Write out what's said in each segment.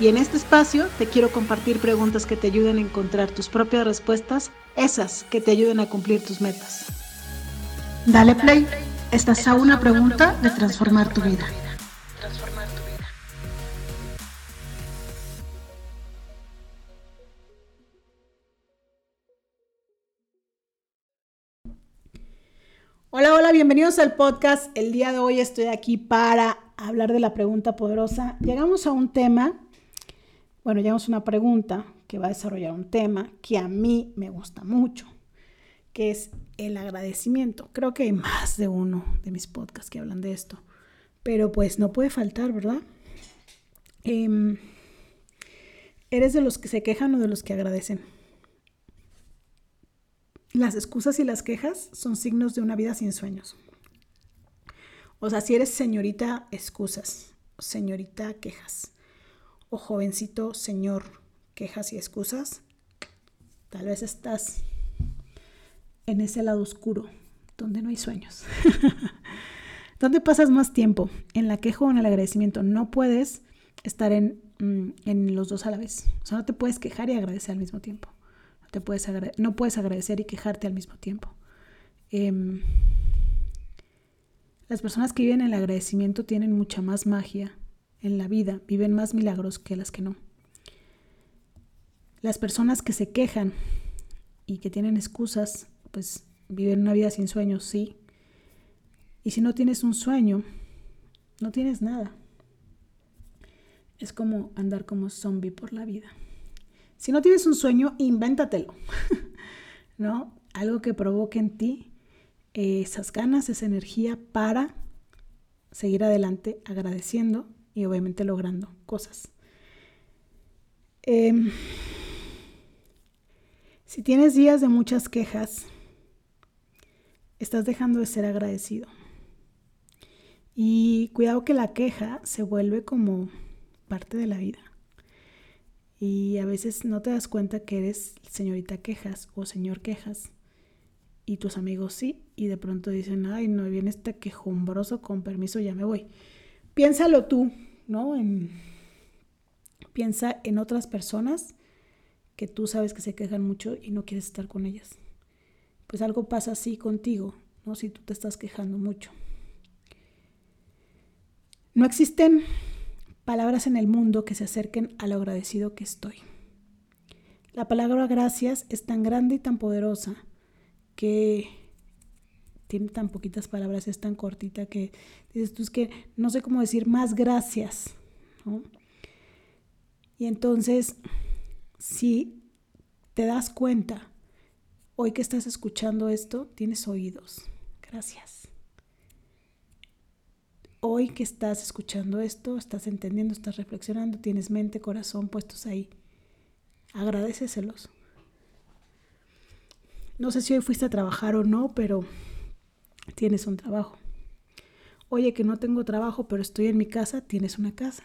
Y en este espacio te quiero compartir preguntas que te ayuden a encontrar tus propias respuestas, esas que te ayuden a cumplir tus metas. Dale play, estás a una pregunta de transformar tu vida. Hola, hola, bienvenidos al podcast. El día de hoy estoy aquí para hablar de la pregunta poderosa. Llegamos a un tema bueno, ya una pregunta que va a desarrollar un tema que a mí me gusta mucho, que es el agradecimiento. Creo que hay más de uno de mis podcasts que hablan de esto, pero pues no puede faltar, ¿verdad? Em, ¿Eres de los que se quejan o de los que agradecen? Las excusas y las quejas son signos de una vida sin sueños. O sea, si eres señorita excusas, señorita quejas, o jovencito señor quejas y excusas, tal vez estás en ese lado oscuro donde no hay sueños. ¿Dónde pasas más tiempo? ¿En la queja o en el agradecimiento? No puedes estar en, mm, en, los dos a la vez. O sea, no te puedes quejar y agradecer al mismo tiempo. No, te puedes, no puedes agradecer y quejarte al mismo tiempo. Em, las personas que viven en el agradecimiento tienen mucha más magia en la vida viven más milagros que las que no. Las personas que se quejan y que tienen excusas, pues viven una vida sin sueños, sí. Y si no tienes un sueño, no tienes nada. Es como andar como zombie por la vida. Si no tienes un sueño, invéntatelo. ¿No? Algo que provoque en ti esas ganas, esa energía para seguir adelante agradeciendo y obviamente logrando cosas. Em, si tienes días de muchas quejas, estás dejando de ser agradecido. Y cuidado que la queja se vuelve como parte de la vida. Y a veces no te das cuenta que eres señorita quejas o señor quejas. Y tus amigos sí. Y de pronto dicen, ay, no, viene este quejumbroso, con permiso, ya me voy piénsalo tú, ¿no? piensa en otras personas que tú sabes que se quejan mucho y no quieres estar con ellas. Pues algo pasa así contigo, ¿no? Si tú te estás quejando mucho. No existen palabras en el mundo que se acerquen a lo agradecido que estoy. La palabra gracias es tan grande y tan poderosa que tiene tan poquitas palabras, es tan cortita que dices tú es que no sé cómo decir más gracias. Y entonces, si te das cuenta, hoy que estás escuchando esto, tienes oídos. Gracias. Hoy que estás escuchando esto, estás entendiendo, estás reflexionando, tienes mente, corazón puestos ahí. Agradeceselos. No sé si hoy fuiste a trabajar o no, pero tienes un trabajo. Oye, que no tengo trabajo, pero estoy en mi casa, tienes una casa.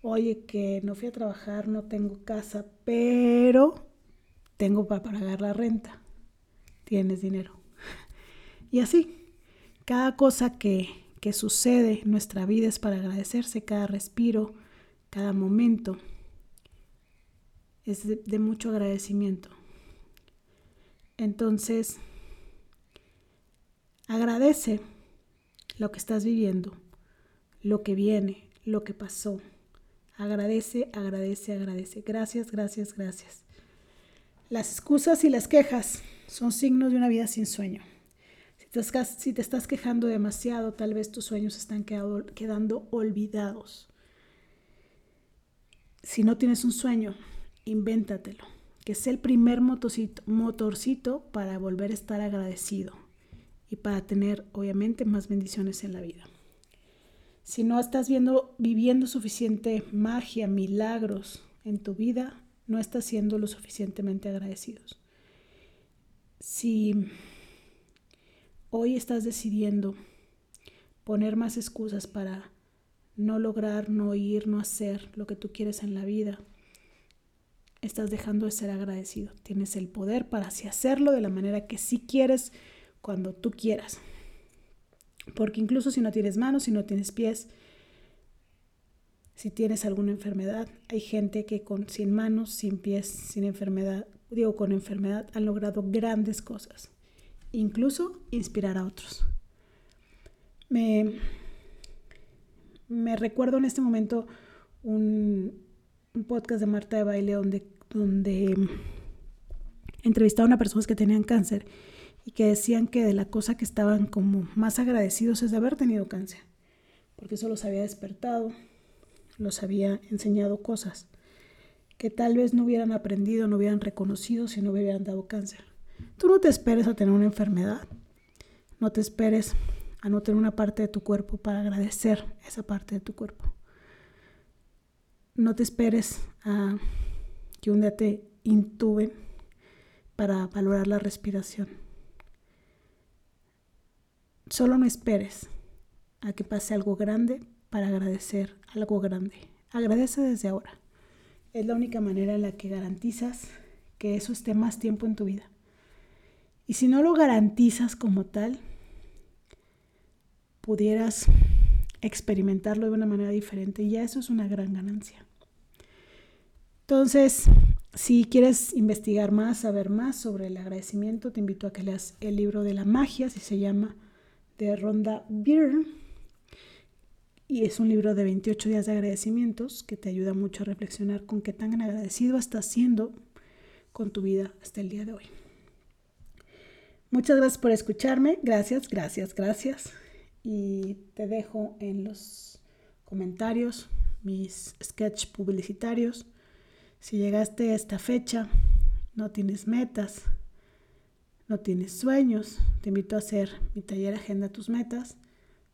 Oye, que no fui a trabajar, no tengo casa, pero tengo para pagar la renta. Tienes dinero. Y así, cada cosa que, que sucede en nuestra vida es para agradecerse, cada respiro, cada momento. Es de mucho agradecimiento. Entonces, Agradece lo que estás viviendo, lo que viene, lo que pasó. Agradece, agradece, agradece. Gracias, gracias, gracias. Las excusas y las quejas son signos de una vida sin sueño. Si te, estás quejando demasiado, tal vez tus sueños están quedando olvidados. Si no tienes un sueño, invéntatelo, que es el primer motorcito para volver a estar agradecido y para tener obviamente más bendiciones en la vida. Si no estás viendo, viviendo suficiente magia, milagros en tu vida, no estás siendo lo suficientemente agradecidos. Si hoy estás decidiendo poner más excusas para no lograr, no ir, no hacer lo que tú quieres en la vida, estás dejando de ser agradecido. Tienes el poder para así hacerlo de la manera que sí quieres, cuando tú quieras. Porque incluso si no tienes manos, si no tienes pies, si tienes alguna enfermedad, hay gente que con sin manos, sin pies, sin enfermedad, digo con enfermedad, han logrado grandes cosas. Incluso inspirar a otros. Me, me recuerdo en este momento un, un podcast de Marta de Baile donde, donde entrevistaron a personas que tenían cáncer y que decían que de la cosa que estaban como más agradecidos es de haber tenido cáncer, porque eso los había despertado, los había enseñado cosas que tal vez no hubieran aprendido, no hubieran reconocido si no hubieran dado cáncer. Tú no te esperes a tener una enfermedad, no te esperes a no tener una parte de tu cuerpo para agradecer esa parte de tu cuerpo. No te esperes a que un día te intuben para valorar la respiración. Solo no esperes a que pase algo grande para agradecer algo grande. Agradece desde ahora. Es la única manera en la que garantizas que eso esté más tiempo en tu vida. Y si no lo garantizas como tal, pudieras experimentarlo de una manera diferente y ya eso es una gran ganancia. Entonces, si quieres investigar más, saber más sobre el agradecimiento, te invito a que leas el libro de la magia, si se llama de Ronda Byrne. Y es un libro de 28 días de agradecimientos que te ayuda mucho a reflexionar con qué tan agradecido estás siendo con tu vida hasta el día de hoy. Muchas gracias por escucharme. Gracias, gracias, gracias. Y te dejo en los comentarios mis sketch publicitarios. Si llegaste a esta fecha, no tienes metas, no tienes sueños, te invito a hacer mi taller Agenda tus metas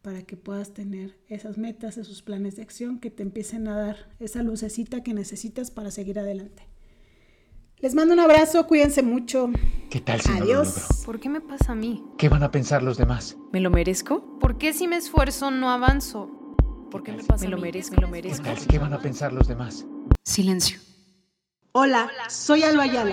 para que puedas tener esas metas, esos planes de acción que te empiecen a dar esa lucecita que necesitas para seguir adelante. Les mando un abrazo, cuídense mucho. ¿Qué tal si Adiós. no lo logro? ¿Por qué me pasa a mí? ¿Qué van a pensar los demás? ¿Me lo merezco? ¿Por qué si me esfuerzo no avanzo? ¿Por qué me pasa Me lo merezco, me lo ¿Qué merezco. tal ¿Qué van a pensar los demás? Silencio. Hola, soy Alba Ayala.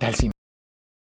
Tal si